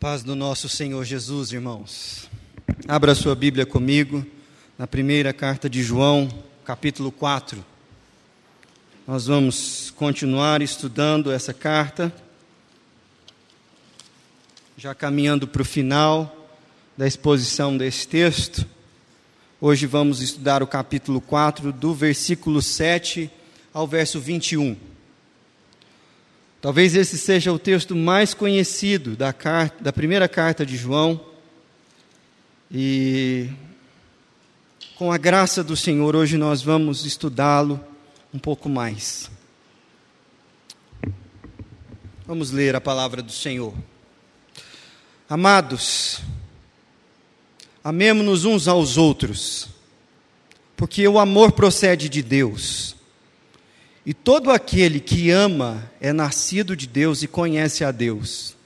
paz do nosso Senhor Jesus, irmãos. Abra sua Bíblia comigo na primeira carta de João, capítulo 4. Nós vamos continuar estudando essa carta, já caminhando para o final da exposição desse texto. Hoje vamos estudar o capítulo 4, do versículo 7 ao verso 21. Talvez esse seja o texto mais conhecido da, carta, da primeira carta de João. E com a graça do Senhor, hoje nós vamos estudá-lo um pouco mais. Vamos ler a palavra do Senhor. Amados, amemo-nos uns aos outros, porque o amor procede de Deus. E todo aquele que ama é nascido de Deus e conhece a Deus.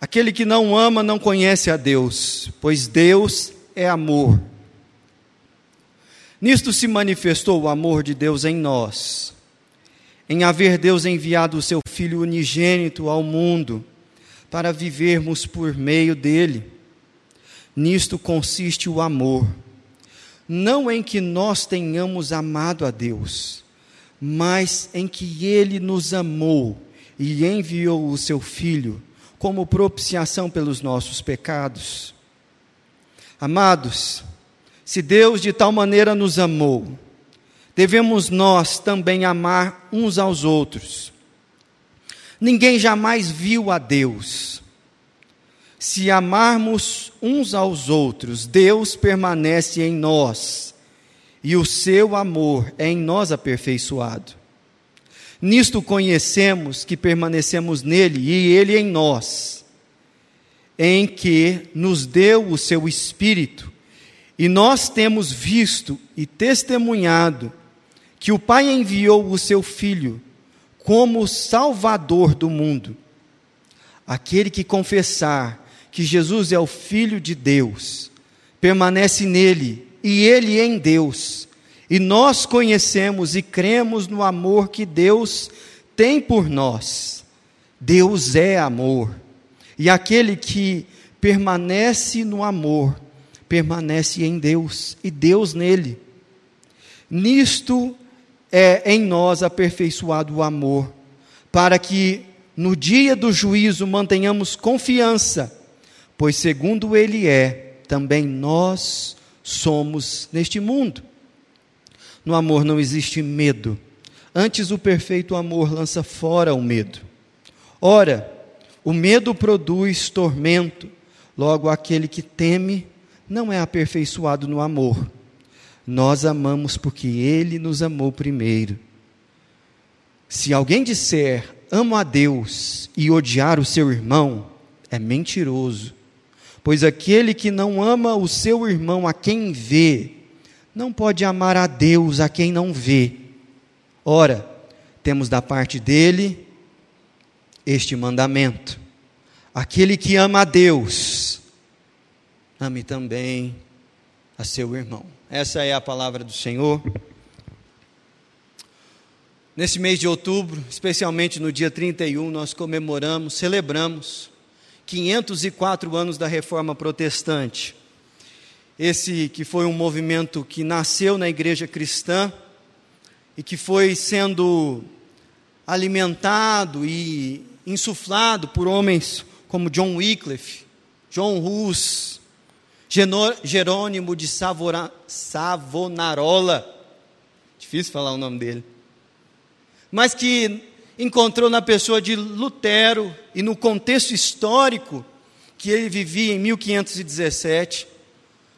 Aquele que não ama não conhece a Deus, pois Deus é amor. Nisto se manifestou o amor de Deus em nós, em haver Deus enviado o seu Filho unigênito ao mundo, para vivermos por meio dele. Nisto consiste o amor, não em que nós tenhamos amado a Deus, mas em que ele nos amou e enviou o seu Filho como propiciação pelos nossos pecados. Amados, se Deus de tal maneira nos amou, devemos nós também amar uns aos outros. Ninguém jamais viu a Deus. Se amarmos uns aos outros, Deus permanece em nós e o seu amor é em nós aperfeiçoado. Nisto conhecemos que permanecemos nele e ele em nós, em que nos deu o seu Espírito, e nós temos visto e testemunhado que o Pai enviou o seu Filho como Salvador do mundo. Aquele que confessar que Jesus é o Filho de Deus, permanece nele e Ele em Deus. E nós conhecemos e cremos no amor que Deus tem por nós. Deus é amor. E aquele que permanece no amor, permanece em Deus e Deus nele. Nisto é em nós aperfeiçoado o amor, para que no dia do juízo mantenhamos confiança, pois segundo ele é, também nós somos neste mundo. No amor não existe medo. Antes, o perfeito amor lança fora o medo. Ora, o medo produz tormento, logo aquele que teme não é aperfeiçoado no amor. Nós amamos porque ele nos amou primeiro. Se alguém disser amo a Deus e odiar o seu irmão, é mentiroso. Pois aquele que não ama o seu irmão a quem vê, não pode amar a Deus a quem não vê. Ora, temos da parte dele este mandamento: aquele que ama a Deus, ame também a seu irmão. Essa é a palavra do Senhor. Nesse mês de outubro, especialmente no dia 31, nós comemoramos, celebramos 504 anos da reforma protestante. Esse que foi um movimento que nasceu na igreja cristã e que foi sendo alimentado e insuflado por homens como John Wycliffe, John Hus, Jerônimo de Savora, Savonarola, difícil falar o nome dele, mas que encontrou na pessoa de Lutero e no contexto histórico que ele vivia em 1517,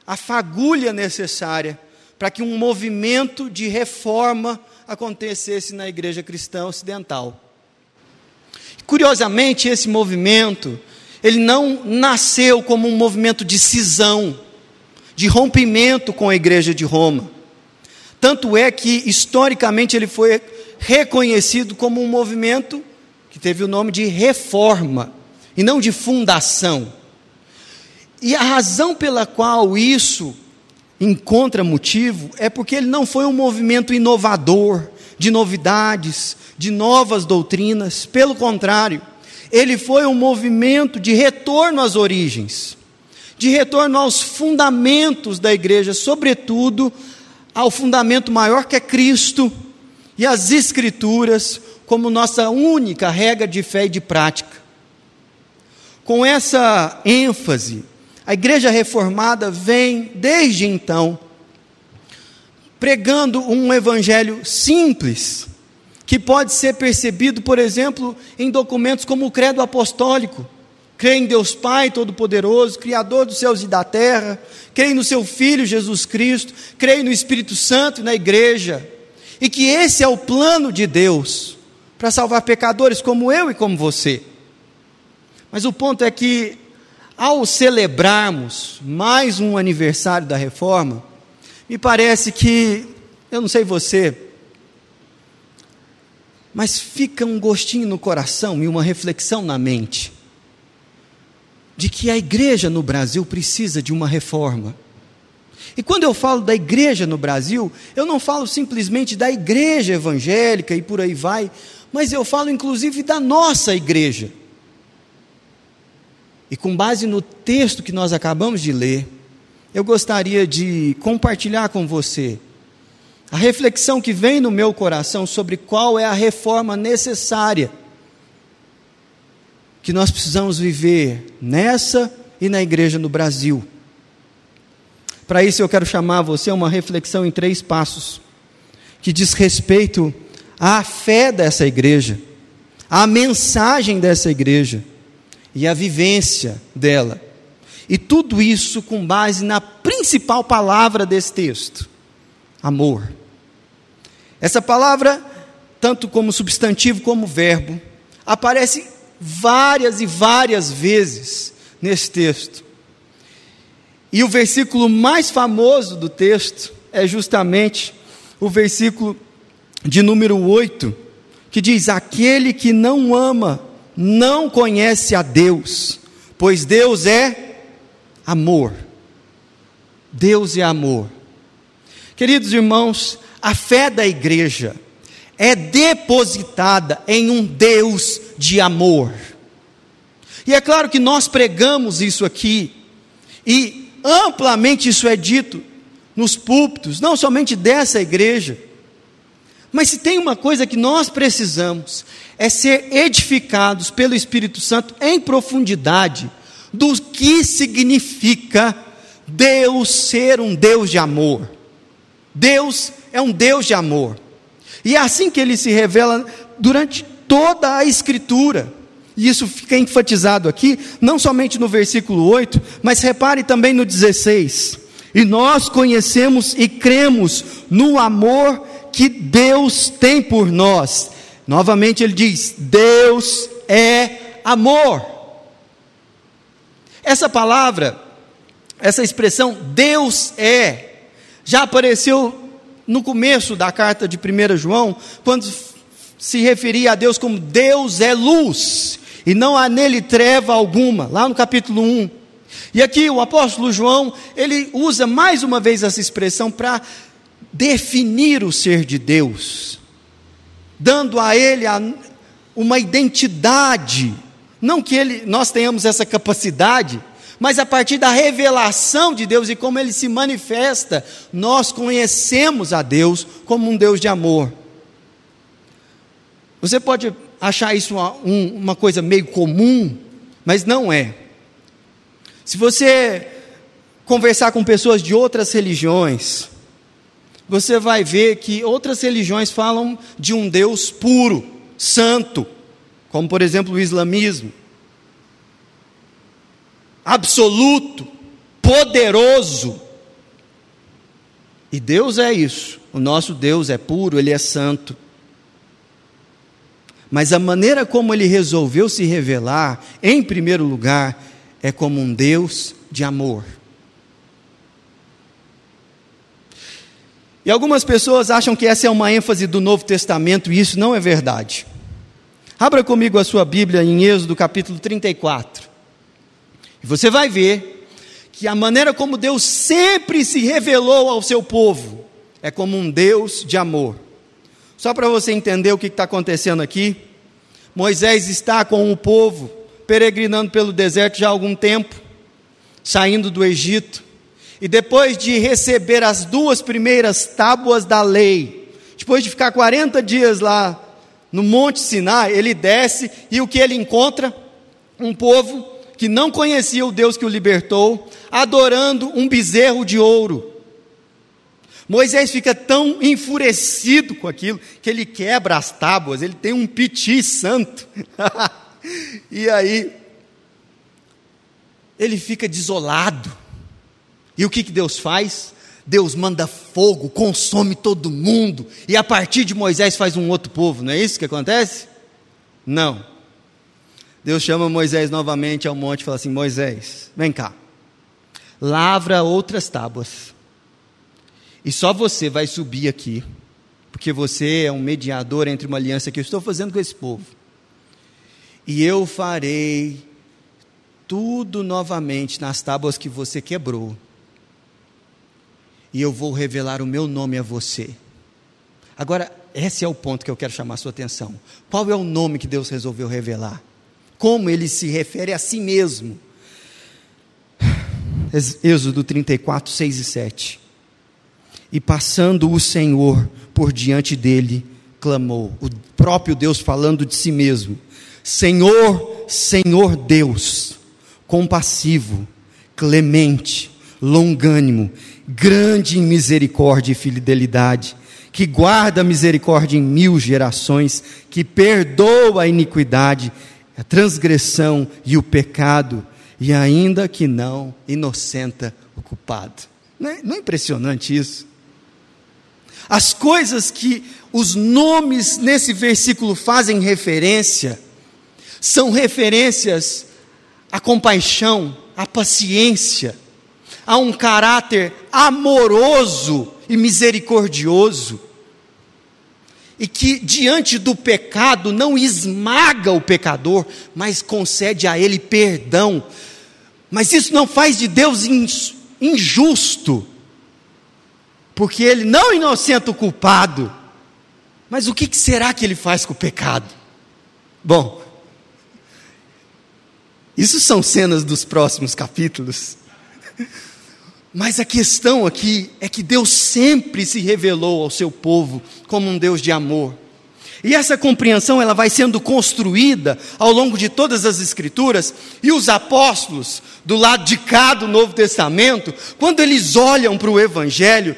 a fagulha necessária para que um movimento de reforma acontecesse na igreja cristã ocidental. Curiosamente, esse movimento, ele não nasceu como um movimento de cisão, de rompimento com a igreja de Roma. Tanto é que, historicamente, ele foi reconhecido como um movimento que teve o nome de reforma e não de fundação. E a razão pela qual isso encontra motivo é porque ele não foi um movimento inovador, de novidades, de novas doutrinas, pelo contrário, ele foi um movimento de retorno às origens, de retorno aos fundamentos da igreja, sobretudo ao fundamento maior que é Cristo e as Escrituras como nossa única regra de fé e de prática. Com essa ênfase, a igreja reformada vem, desde então, pregando um evangelho simples, que pode ser percebido, por exemplo, em documentos como o Credo Apostólico. Crê em Deus Pai Todo-Poderoso, Criador dos céus e da terra, crê no seu Filho Jesus Cristo, crê no Espírito Santo e na igreja, e que esse é o plano de Deus para salvar pecadores como eu e como você. Mas o ponto é que, ao celebrarmos mais um aniversário da reforma, me parece que, eu não sei você, mas fica um gostinho no coração e uma reflexão na mente de que a igreja no Brasil precisa de uma reforma. E quando eu falo da igreja no Brasil, eu não falo simplesmente da igreja evangélica e por aí vai, mas eu falo inclusive da nossa igreja. E com base no texto que nós acabamos de ler, eu gostaria de compartilhar com você a reflexão que vem no meu coração sobre qual é a reforma necessária que nós precisamos viver nessa e na igreja no Brasil. Para isso eu quero chamar você a uma reflexão em três passos, que diz respeito à fé dessa igreja, à mensagem dessa igreja e à vivência dela. E tudo isso com base na principal palavra desse texto: amor. Essa palavra, tanto como substantivo como verbo, aparece várias e várias vezes nesse texto. E o versículo mais famoso do texto é justamente o versículo de número 8, que diz: Aquele que não ama não conhece a Deus, pois Deus é amor. Deus é amor. Queridos irmãos, a fé da igreja é depositada em um Deus de amor. E é claro que nós pregamos isso aqui, e amplamente isso é dito nos púlpitos, não somente dessa igreja, mas se tem uma coisa que nós precisamos, é ser edificados pelo Espírito Santo em profundidade do que significa Deus ser um Deus de amor. Deus é um Deus de amor. E é assim que ele se revela durante toda a Escritura. E isso fica enfatizado aqui, não somente no versículo 8, mas repare também no 16. E nós conhecemos e cremos no amor que Deus tem por nós. Novamente ele diz: Deus é amor. Essa palavra, essa expressão Deus é, já apareceu no começo da carta de 1 João, quando se referia a Deus como Deus é luz, e não há nele treva alguma, lá no capítulo 1. E aqui o apóstolo João, ele usa mais uma vez essa expressão para definir o ser de Deus, dando a ele a, uma identidade não que ele, nós tenhamos essa capacidade, mas a partir da revelação de Deus e como ele se manifesta, nós conhecemos a Deus como um Deus de amor. Você pode achar isso uma, um, uma coisa meio comum, mas não é. Se você conversar com pessoas de outras religiões, você vai ver que outras religiões falam de um Deus puro, santo como por exemplo o islamismo. Absoluto, poderoso. E Deus é isso. O nosso Deus é puro, ele é santo. Mas a maneira como ele resolveu se revelar, em primeiro lugar, é como um Deus de amor. E algumas pessoas acham que essa é uma ênfase do Novo Testamento, e isso não é verdade. Abra comigo a sua Bíblia em Êxodo capítulo 34. E você vai ver que a maneira como Deus sempre se revelou ao seu povo é como um Deus de amor. Só para você entender o que está acontecendo aqui, Moisés está com o povo peregrinando pelo deserto já há algum tempo, saindo do Egito. E depois de receber as duas primeiras tábuas da lei, depois de ficar 40 dias lá no Monte Sinai, ele desce e o que ele encontra? Um povo que não conhecia o Deus que o libertou, adorando um bezerro de ouro. Moisés fica tão enfurecido com aquilo que ele quebra as tábuas, ele tem um piti santo. e aí, ele fica desolado. E o que, que Deus faz? Deus manda fogo, consome todo mundo, e a partir de Moisés faz um outro povo, não é isso que acontece? Não. Deus chama Moisés novamente ao monte e fala assim: Moisés, vem cá, lavra outras tábuas e só você vai subir aqui, porque você é um mediador entre uma aliança que eu estou fazendo com esse povo. E eu farei tudo novamente nas tábuas que você quebrou. E eu vou revelar o meu nome a você. Agora, esse é o ponto que eu quero chamar a sua atenção. Qual é o nome que Deus resolveu revelar? Como ele se refere a si mesmo? Êxodo 34, 6 e 7. E passando o Senhor por diante dele, clamou. O próprio Deus falando de si mesmo: Senhor, Senhor Deus, compassivo, clemente, longânimo, grande em misericórdia e fidelidade, que guarda a misericórdia em mil gerações, que perdoa a iniquidade, a transgressão e o pecado, e ainda que não inocenta o culpado. Não é, não é impressionante isso? As coisas que os nomes nesse versículo fazem referência, são referências à compaixão, à paciência, a um caráter amoroso e misericordioso, e que diante do pecado não esmaga o pecador, mas concede a ele perdão. Mas isso não faz de Deus injusto, porque ele não inocenta o culpado. Mas o que será que ele faz com o pecado? Bom, isso são cenas dos próximos capítulos. Mas a questão aqui é que Deus sempre se revelou ao seu povo como um Deus de amor. E essa compreensão ela vai sendo construída ao longo de todas as escrituras, e os apóstolos do lado de cá do Novo Testamento, quando eles olham para o evangelho,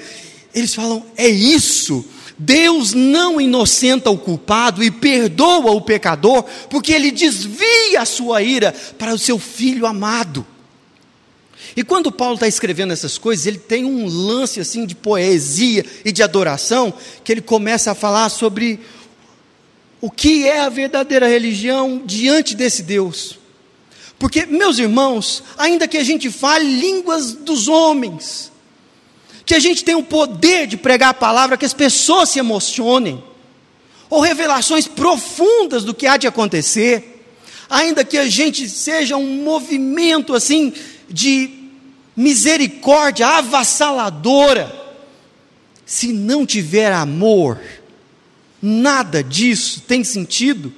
eles falam: é isso. Deus não inocenta o culpado e perdoa o pecador, porque ele desvia a sua ira para o seu filho amado. E quando Paulo está escrevendo essas coisas, ele tem um lance assim de poesia e de adoração, que ele começa a falar sobre o que é a verdadeira religião diante desse Deus. Porque, meus irmãos, ainda que a gente fale línguas dos homens, que a gente tem o poder de pregar a palavra, que as pessoas se emocionem, ou revelações profundas do que há de acontecer, ainda que a gente seja um movimento assim de misericórdia avassaladora, se não tiver amor, nada disso tem sentido,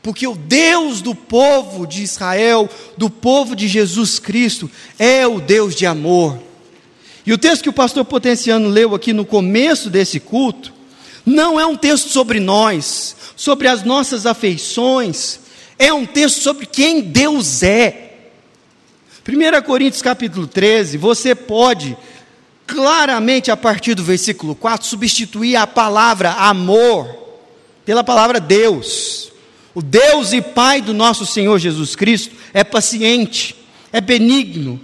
porque o Deus do povo de Israel, do povo de Jesus Cristo, é o Deus de amor. E o texto que o pastor Potenciano leu aqui no começo desse culto, não é um texto sobre nós, sobre as nossas afeições, é um texto sobre quem Deus é. 1 Coríntios capítulo 13, você pode claramente a partir do versículo 4 substituir a palavra amor pela palavra Deus. O Deus e Pai do nosso Senhor Jesus Cristo é paciente, é benigno,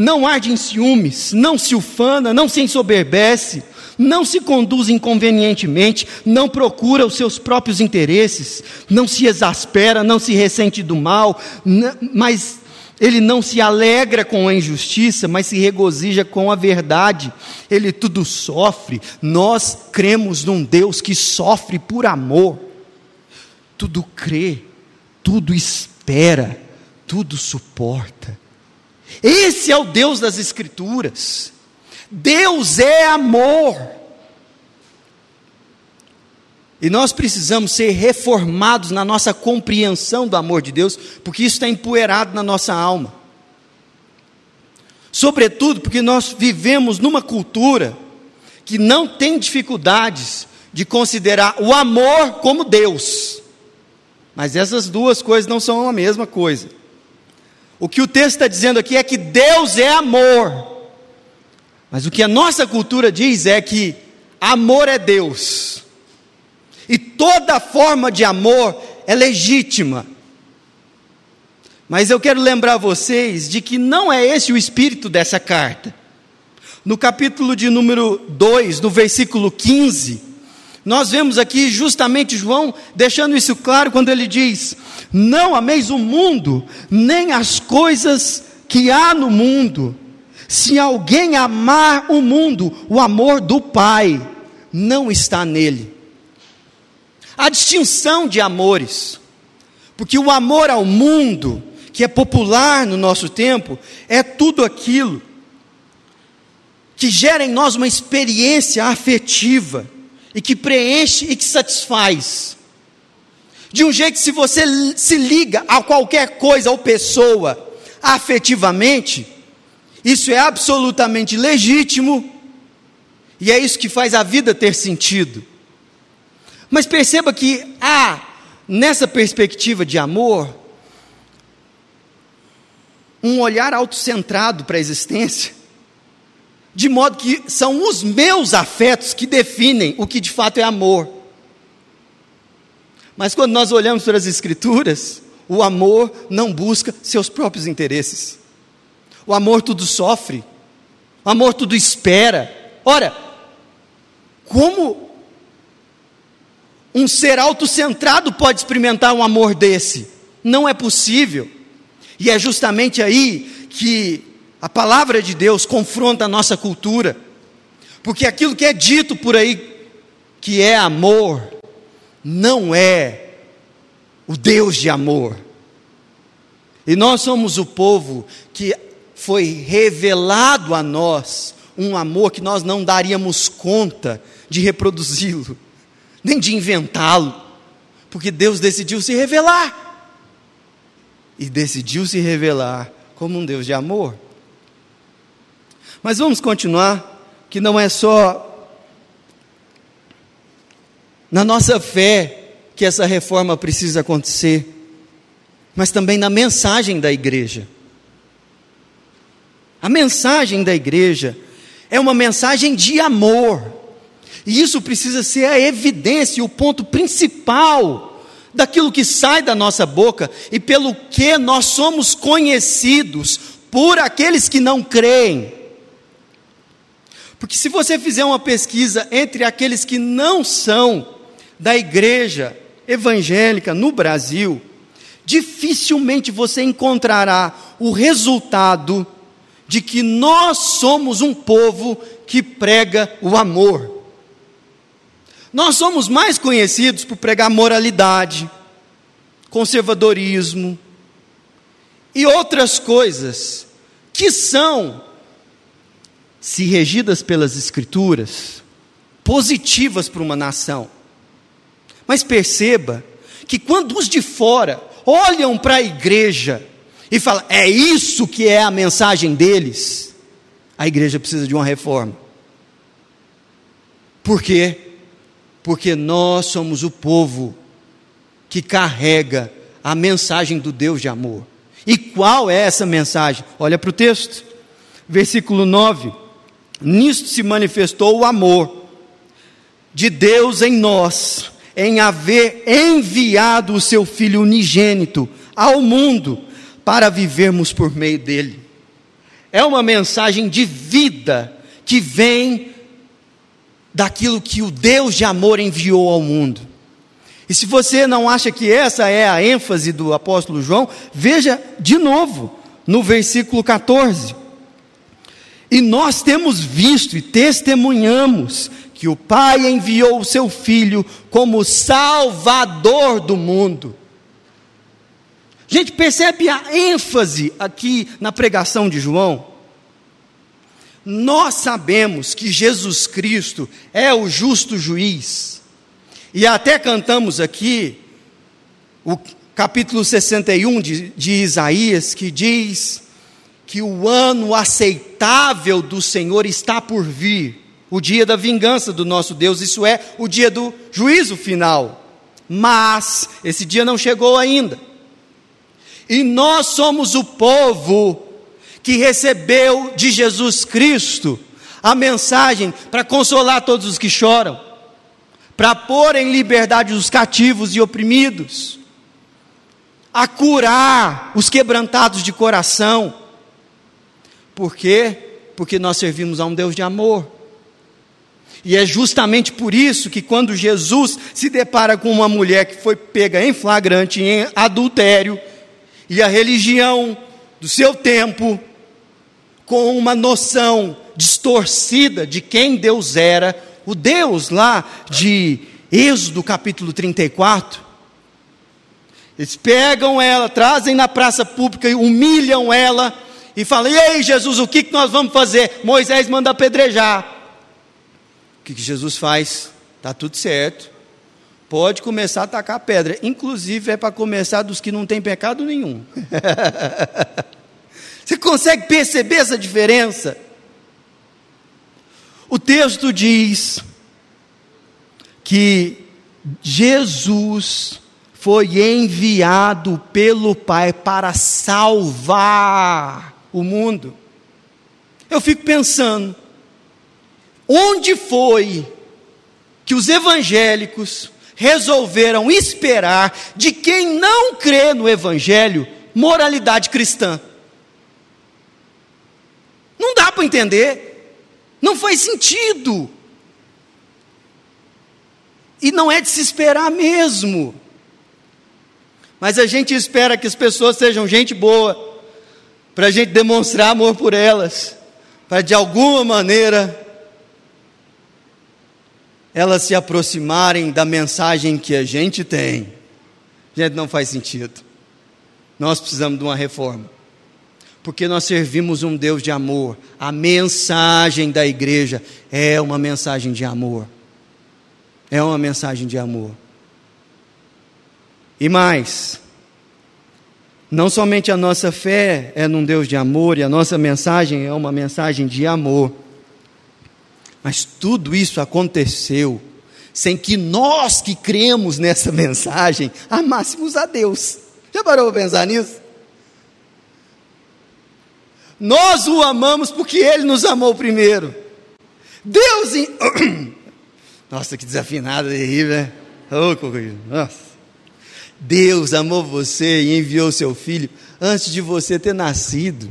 não arde em ciúmes, não se ufana, não se ensoberbece, não se conduz inconvenientemente, não procura os seus próprios interesses, não se exaspera, não se ressente do mal, mas ele não se alegra com a injustiça, mas se regozija com a verdade. Ele tudo sofre. Nós cremos num Deus que sofre por amor. Tudo crê, tudo espera, tudo suporta. Esse é o Deus das Escrituras. Deus é amor. E nós precisamos ser reformados na nossa compreensão do amor de Deus, porque isso está empoeirado na nossa alma. Sobretudo porque nós vivemos numa cultura que não tem dificuldades de considerar o amor como Deus. Mas essas duas coisas não são a mesma coisa. O que o texto está dizendo aqui é que Deus é amor. Mas o que a nossa cultura diz é que amor é Deus. E toda forma de amor é legítima. Mas eu quero lembrar vocês de que não é esse o espírito dessa carta. No capítulo de número 2, no versículo 15, nós vemos aqui justamente João deixando isso claro quando ele diz: Não ameis o mundo, nem as coisas que há no mundo. Se alguém amar o mundo, o amor do Pai não está nele. A distinção de amores, porque o amor ao mundo que é popular no nosso tempo, é tudo aquilo que gera em nós uma experiência afetiva e que preenche e que satisfaz. De um jeito que, se você se liga a qualquer coisa ou pessoa afetivamente, isso é absolutamente legítimo e é isso que faz a vida ter sentido. Mas perceba que há, nessa perspectiva de amor, um olhar autocentrado para a existência, de modo que são os meus afetos que definem o que de fato é amor. Mas quando nós olhamos para as Escrituras, o amor não busca seus próprios interesses. O amor tudo sofre, o amor tudo espera. Ora, como um ser autocentrado pode experimentar um amor desse? Não é possível. E é justamente aí que a palavra de Deus confronta a nossa cultura, porque aquilo que é dito por aí, que é amor, não é o Deus de amor. E nós somos o povo que foi revelado a nós um amor que nós não daríamos conta de reproduzi-lo, nem de inventá-lo, porque Deus decidiu se revelar e decidiu se revelar como um Deus de amor. Mas vamos continuar, que não é só na nossa fé que essa reforma precisa acontecer, mas também na mensagem da igreja. A mensagem da igreja é uma mensagem de amor, e isso precisa ser a evidência, o ponto principal daquilo que sai da nossa boca e pelo que nós somos conhecidos por aqueles que não creem. Porque se você fizer uma pesquisa entre aqueles que não são da igreja evangélica no Brasil, dificilmente você encontrará o resultado de que nós somos um povo que prega o amor. Nós somos mais conhecidos por pregar moralidade, conservadorismo e outras coisas que são, se regidas pelas Escrituras, positivas para uma nação. Mas perceba que quando os de fora olham para a igreja e falam, é isso que é a mensagem deles, a igreja precisa de uma reforma. Por quê? porque nós somos o povo que carrega a mensagem do Deus de amor. E qual é essa mensagem? Olha para o texto, versículo 9: Nisto se manifestou o amor de Deus em nós, em haver enviado o seu Filho unigênito ao mundo para vivermos por meio dele. É uma mensagem de vida que vem daquilo que o Deus de amor enviou ao mundo. E se você não acha que essa é a ênfase do apóstolo João, veja de novo no versículo 14. E nós temos visto e testemunhamos que o Pai enviou o seu Filho como Salvador do mundo. Gente, percebe a ênfase aqui na pregação de João? Nós sabemos que Jesus Cristo é o justo juiz, E até cantamos aqui o capítulo 61 de, de Isaías, que diz que o ano aceitável do Senhor está por vir, o dia da vingança do nosso Deus, isso é, o dia do juízo final. Mas esse dia não chegou ainda. E nós somos o povo que recebeu de Jesus Cristo a mensagem para consolar todos os que choram, para pôr em liberdade os cativos e oprimidos, a curar os quebrantados de coração. Por quê? Porque nós servimos a um Deus de amor. E é justamente por isso que quando Jesus se depara com uma mulher que foi pega em flagrante em adultério, e a religião do seu tempo, com uma noção distorcida de quem Deus era, o Deus lá de Êxodo capítulo 34, eles pegam ela, trazem na praça pública e humilham ela e falam: Ei, Jesus, o que, que nós vamos fazer? Moisés manda apedrejar. O que, que Jesus faz? Está tudo certo. Pode começar a atacar pedra. Inclusive é para começar dos que não têm pecado nenhum. Você consegue perceber essa diferença? O texto diz que Jesus foi enviado pelo Pai para salvar o mundo. Eu fico pensando, onde foi que os evangélicos resolveram esperar de quem não crê no Evangelho moralidade cristã? Não dá para entender, não faz sentido. E não é de se esperar mesmo. Mas a gente espera que as pessoas sejam gente boa, para a gente demonstrar amor por elas, para de alguma maneira elas se aproximarem da mensagem que a gente tem. Gente, não faz sentido. Nós precisamos de uma reforma. Porque nós servimos um Deus de amor. A mensagem da igreja é uma mensagem de amor. É uma mensagem de amor. E mais, não somente a nossa fé é num Deus de amor e a nossa mensagem é uma mensagem de amor, mas tudo isso aconteceu sem que nós que cremos nessa mensagem amássemos a Deus. Já parou para pensar nisso? Nós o amamos porque Ele nos amou primeiro. Deus. In... Nossa, que desafinada de rir, né? Oh, nossa. Deus amou você e enviou seu filho antes de você ter nascido.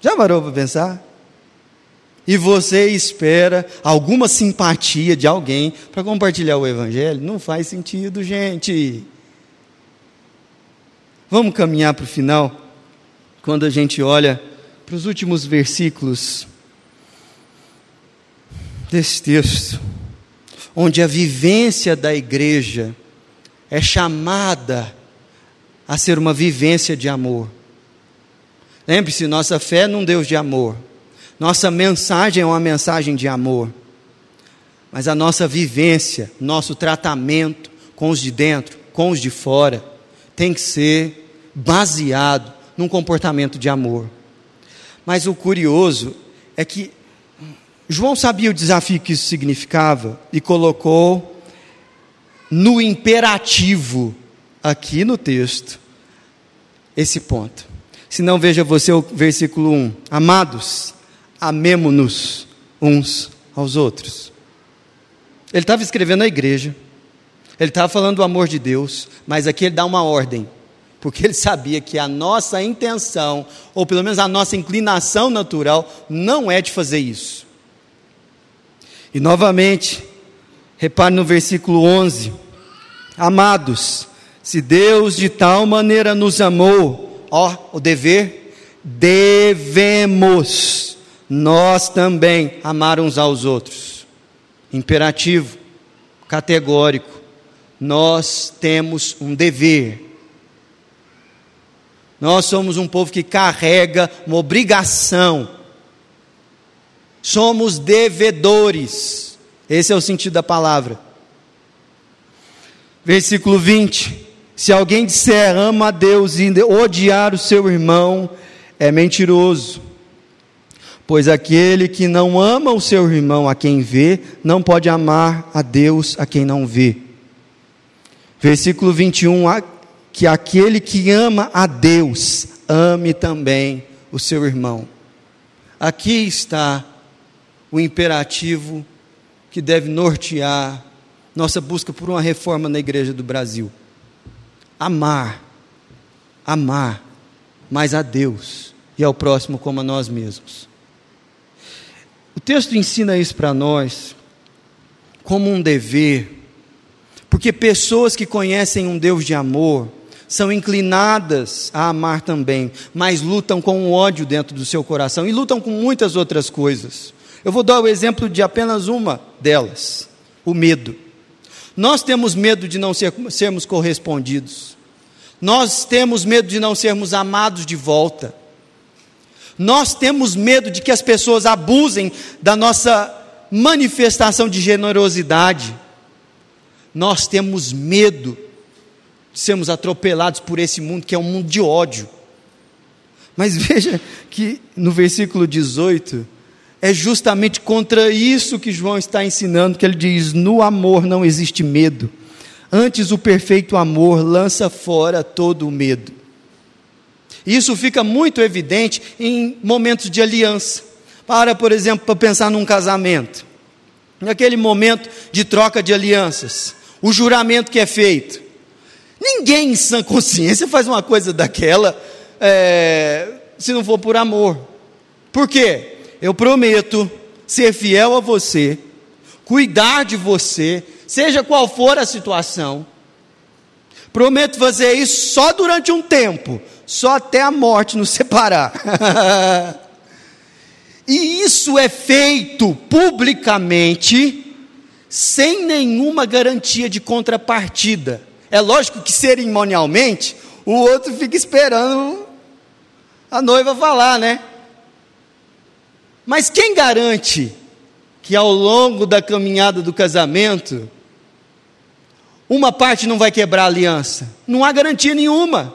Já parou para pensar? E você espera alguma simpatia de alguém para compartilhar o Evangelho? Não faz sentido, gente. Vamos caminhar para o final, quando a gente olha para os últimos versículos desse texto, onde a vivência da igreja é chamada a ser uma vivência de amor. Lembre-se, nossa fé é num Deus de amor. Nossa mensagem é uma mensagem de amor. Mas a nossa vivência, nosso tratamento com os de dentro, com os de fora, tem que ser baseado num comportamento de amor. Mas o curioso é que João sabia o desafio que isso significava e colocou no imperativo aqui no texto esse ponto. Se não, veja você o versículo 1. Amados, amemo-nos uns aos outros. Ele estava escrevendo à igreja, ele estava falando do amor de Deus, mas aqui ele dá uma ordem, porque ele sabia que a nossa intenção, ou pelo menos a nossa inclinação natural, não é de fazer isso. E novamente, Repare no versículo 11: Amados, se Deus de tal maneira nos amou, ó, o dever, devemos nós também amar uns aos outros. Imperativo, categórico. Nós temos um dever. Nós somos um povo que carrega uma obrigação. Somos devedores esse é o sentido da palavra. Versículo 20: Se alguém disser ama a Deus e odiar o seu irmão, é mentiroso. Pois aquele que não ama o seu irmão a quem vê, não pode amar a Deus a quem não vê. Versículo 21, que aquele que ama a Deus, ame também o seu irmão. Aqui está o imperativo que deve nortear nossa busca por uma reforma na igreja do Brasil. Amar, amar mais a Deus e ao próximo como a nós mesmos. O texto ensina isso para nós como um dever, porque pessoas que conhecem um Deus de amor são inclinadas a amar também, mas lutam com o ódio dentro do seu coração e lutam com muitas outras coisas. Eu vou dar o exemplo de apenas uma delas: o medo. Nós temos medo de não ser, sermos correspondidos. Nós temos medo de não sermos amados de volta. Nós temos medo de que as pessoas abusem da nossa manifestação de generosidade. Nós temos medo de sermos atropelados por esse mundo que é um mundo de ódio. Mas veja que no versículo 18, é justamente contra isso que João está ensinando, que ele diz: no amor não existe medo. Antes, o perfeito amor lança fora todo o medo. Isso fica muito evidente em momentos de aliança. Para, por exemplo, para pensar num casamento. Naquele momento de troca de alianças, o juramento que é feito. Ninguém em sã consciência faz uma coisa daquela é, se não for por amor. Por quê? Eu prometo ser fiel a você, cuidar de você, seja qual for a situação. Prometo fazer isso só durante um tempo, só até a morte nos separar. e isso é feito publicamente, sem nenhuma garantia de contrapartida. É lógico que cerimonialmente, o outro fica esperando a noiva falar, né? Mas quem garante que ao longo da caminhada do casamento, uma parte não vai quebrar a aliança? Não há garantia nenhuma.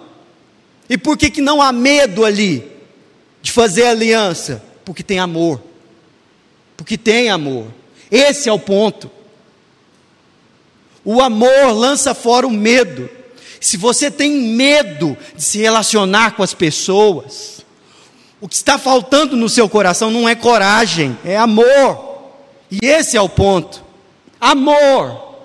E por que, que não há medo ali de fazer aliança? Porque tem amor. Porque tem amor. Esse é o ponto. O amor lança fora o medo. Se você tem medo de se relacionar com as pessoas, o que está faltando no seu coração não é coragem, é amor. E esse é o ponto. Amor.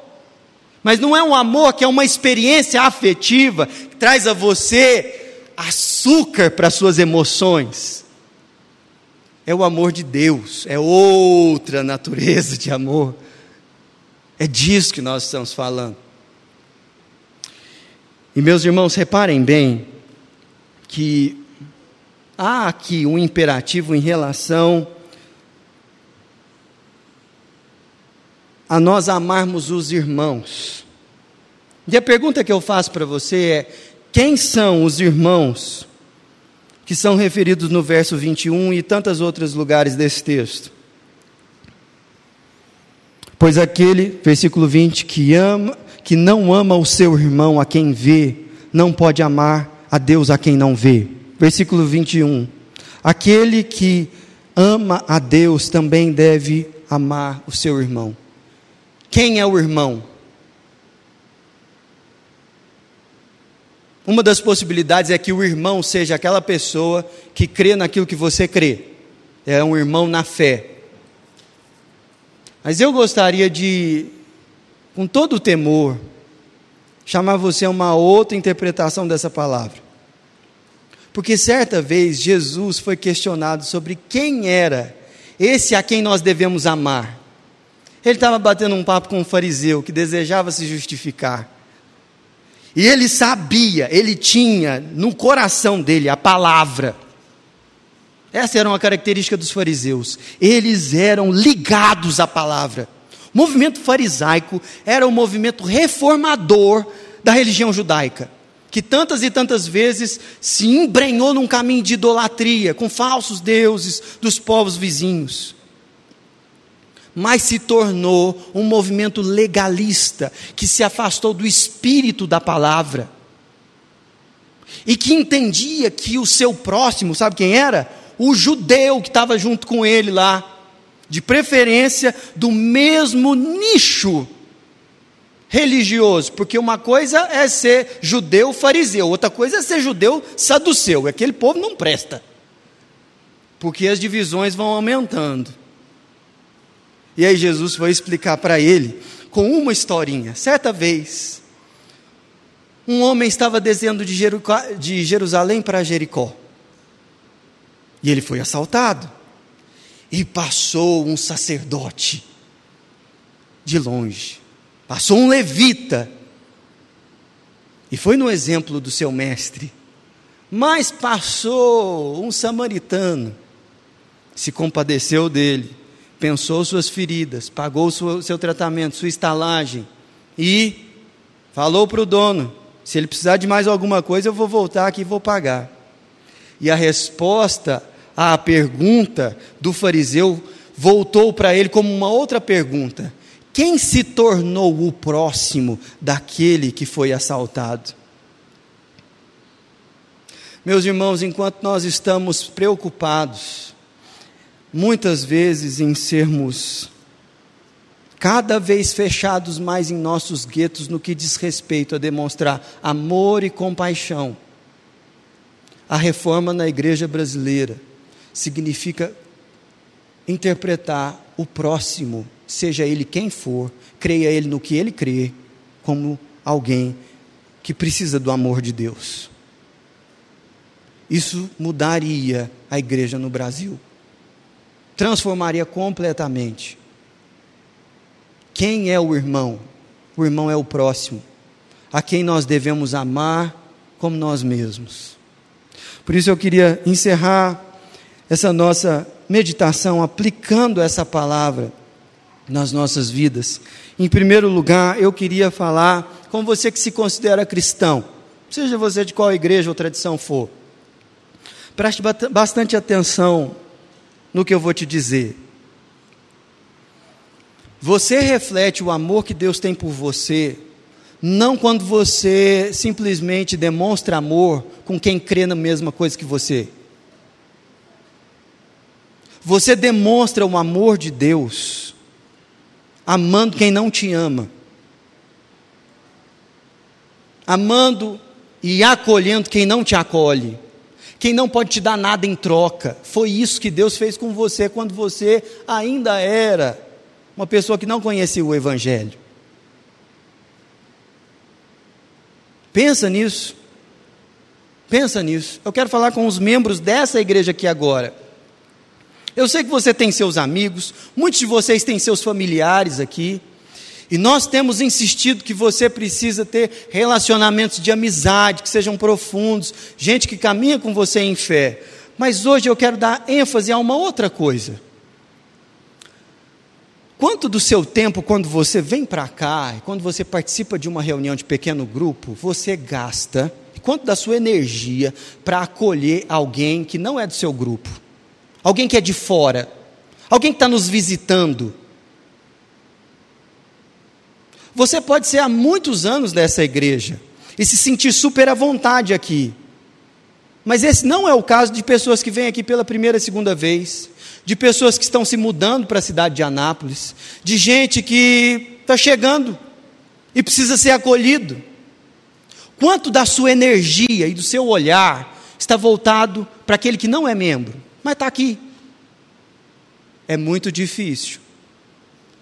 Mas não é um amor que é uma experiência afetiva que traz a você açúcar para suas emoções. É o amor de Deus, é outra natureza de amor. É disso que nós estamos falando. E meus irmãos, reparem bem que há aqui um imperativo em relação a nós amarmos os irmãos. E a pergunta que eu faço para você é: quem são os irmãos que são referidos no verso 21 e tantos outros lugares desse texto? Pois aquele, versículo 20, que ama, que não ama o seu irmão a quem vê, não pode amar a Deus a quem não vê versículo 21. Aquele que ama a Deus também deve amar o seu irmão. Quem é o irmão? Uma das possibilidades é que o irmão seja aquela pessoa que crê naquilo que você crê. É um irmão na fé. Mas eu gostaria de, com todo o temor, chamar você a uma outra interpretação dessa palavra. Porque certa vez Jesus foi questionado sobre quem era esse a quem nós devemos amar. Ele estava batendo um papo com um fariseu que desejava se justificar. E ele sabia, ele tinha no coração dele a palavra. Essa era uma característica dos fariseus. Eles eram ligados à palavra. O movimento farisaico era o movimento reformador da religião judaica que tantas e tantas vezes se embrenhou num caminho de idolatria com falsos deuses dos povos vizinhos. mas se tornou um movimento legalista que se afastou do espírito da palavra e que entendia que o seu próximo, sabe quem era? O judeu que estava junto com ele lá, de preferência do mesmo nicho religioso, porque uma coisa é ser judeu fariseu, outra coisa é ser judeu saduceu, aquele povo não presta, porque as divisões vão aumentando. E aí Jesus foi explicar para ele com uma historinha. Certa vez, um homem estava descendo de, de Jerusalém para Jericó. E ele foi assaltado. E passou um sacerdote de longe. Passou um levita. E foi no exemplo do seu mestre. Mas passou um samaritano. Se compadeceu dele pensou suas feridas, pagou seu tratamento, sua estalagem e falou para o dono: se ele precisar de mais alguma coisa, eu vou voltar aqui e vou pagar. E a resposta à pergunta do fariseu voltou para ele como uma outra pergunta: quem se tornou o próximo daquele que foi assaltado? Meus irmãos, enquanto nós estamos preocupados muitas vezes em sermos cada vez fechados mais em nossos guetos no que diz respeito a demonstrar amor e compaixão. A reforma na igreja brasileira significa interpretar o próximo, seja ele quem for, creia ele no que ele crê, como alguém que precisa do amor de Deus. Isso mudaria a igreja no Brasil transformaria completamente. Quem é o irmão? O irmão é o próximo, a quem nós devemos amar como nós mesmos. Por isso eu queria encerrar essa nossa meditação aplicando essa palavra nas nossas vidas. Em primeiro lugar, eu queria falar com você que se considera cristão, seja você de qual igreja ou tradição for. Preste bastante atenção no que eu vou te dizer. Você reflete o amor que Deus tem por você, não quando você simplesmente demonstra amor com quem crê na mesma coisa que você. Você demonstra o amor de Deus amando quem não te ama, amando e acolhendo quem não te acolhe quem não pode te dar nada em troca. Foi isso que Deus fez com você quando você ainda era uma pessoa que não conhecia o Evangelho. Pensa nisso. Pensa nisso. Eu quero falar com os membros dessa igreja aqui agora. Eu sei que você tem seus amigos, muitos de vocês têm seus familiares aqui. E nós temos insistido que você precisa ter relacionamentos de amizade, que sejam profundos, gente que caminha com você em fé. Mas hoje eu quero dar ênfase a uma outra coisa. Quanto do seu tempo, quando você vem para cá, quando você participa de uma reunião de pequeno grupo, você gasta, quanto da sua energia para acolher alguém que não é do seu grupo, alguém que é de fora, alguém que está nos visitando, você pode ser há muitos anos dessa igreja e se sentir super à vontade aqui. Mas esse não é o caso de pessoas que vêm aqui pela primeira e segunda vez, de pessoas que estão se mudando para a cidade de Anápolis, de gente que está chegando e precisa ser acolhido. Quanto da sua energia e do seu olhar está voltado para aquele que não é membro, mas está aqui? É muito difícil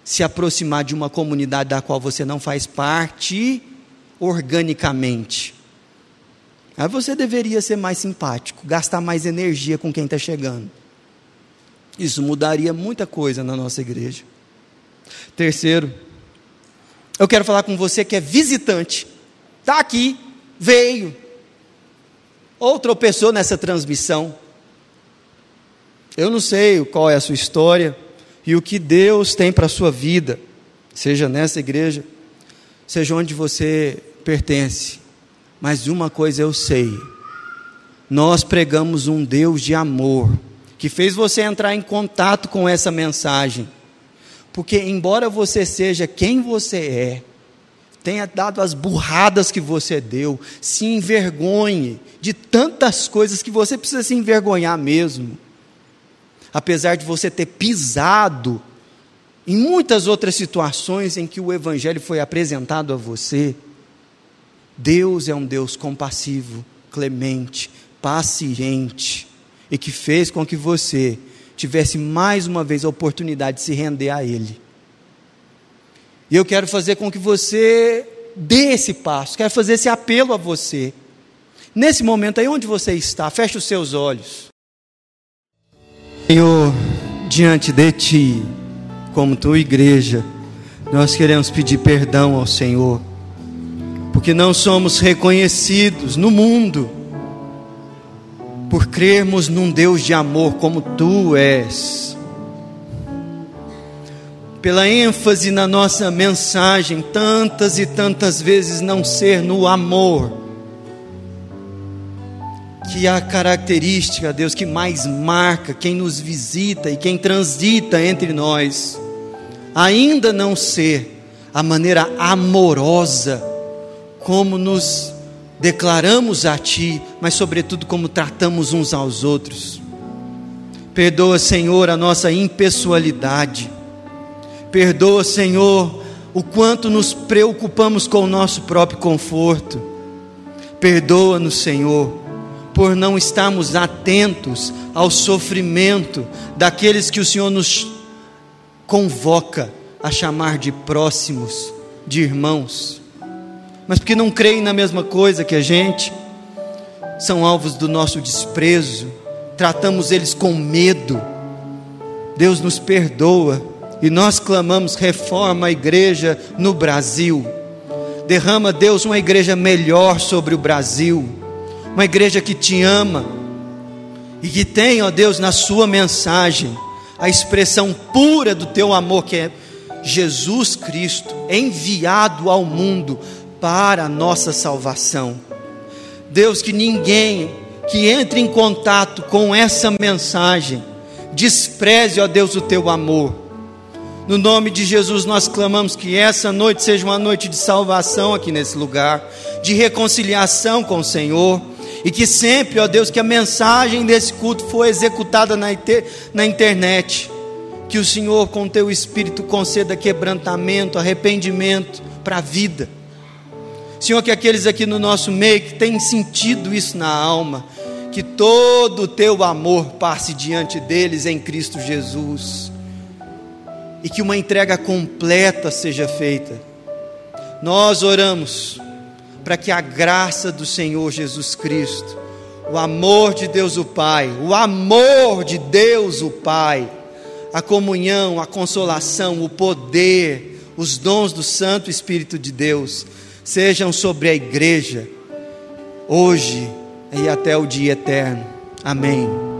se aproximar de uma comunidade da qual você não faz parte organicamente. Aí você deveria ser mais simpático, gastar mais energia com quem está chegando. Isso mudaria muita coisa na nossa igreja. Terceiro, eu quero falar com você que é visitante, está aqui, veio, ou tropeçou nessa transmissão. Eu não sei qual é a sua história, e o que Deus tem para a sua vida, seja nessa igreja, seja onde você pertence. Mas uma coisa eu sei: nós pregamos um Deus de amor, que fez você entrar em contato com essa mensagem, Porque, embora você seja quem você é, tenha dado as burradas que você deu, se envergonhe de tantas coisas que você precisa se envergonhar mesmo. Apesar de você ter pisado em muitas outras situações em que o Evangelho foi apresentado a você, Deus é um Deus compassivo, clemente, paciente e que fez com que você tivesse mais uma vez a oportunidade de se render a Ele. E eu quero fazer com que você dê esse passo, quero fazer esse apelo a você. Nesse momento aí onde você está, feche os seus olhos. Senhor, diante de Ti, como tua igreja, nós queremos pedir perdão ao Senhor, porque não somos reconhecidos no mundo por crermos num Deus de amor como tu és. Pela ênfase na nossa mensagem, tantas e tantas vezes não ser no amor, que a característica, Deus, que mais marca quem nos visita e quem transita entre nós, ainda não ser a maneira amorosa como nos declaramos a Ti, mas sobretudo como tratamos uns aos outros. Perdoa, Senhor, a nossa impessoalidade. Perdoa, Senhor, o quanto nos preocupamos com o nosso próprio conforto. Perdoa-nos, Senhor, por não estarmos atentos ao sofrimento daqueles que o Senhor nos convoca a chamar de próximos, de irmãos mas porque não creem na mesma coisa que a gente, são alvos do nosso desprezo, tratamos eles com medo. Deus nos perdoa e nós clamamos: reforma a igreja no Brasil. Derrama, Deus, uma igreja melhor sobre o Brasil, uma igreja que te ama e que tem, ó Deus, na sua mensagem a expressão pura do teu amor, que é Jesus Cristo, enviado ao mundo para a nossa salvação. Deus, que ninguém que entre em contato com essa mensagem despreze, ó Deus, o teu amor. No nome de Jesus, nós clamamos que essa noite seja uma noite de salvação aqui nesse lugar, de reconciliação com o Senhor, e que sempre, ó Deus, que a mensagem desse culto for executada na, na internet, que o Senhor, com teu Espírito, conceda quebrantamento, arrependimento para a vida. Senhor, que aqueles aqui no nosso meio que têm sentido isso na alma, que todo o teu amor passe diante deles em Cristo Jesus, e que uma entrega completa seja feita. Nós oramos para que a graça do Senhor Jesus Cristo, o amor de Deus o Pai, o amor de Deus o Pai, a comunhão, a consolação, o poder, os dons do Santo Espírito de Deus, sejam sobre a igreja, hoje e até o dia eterno. Amém.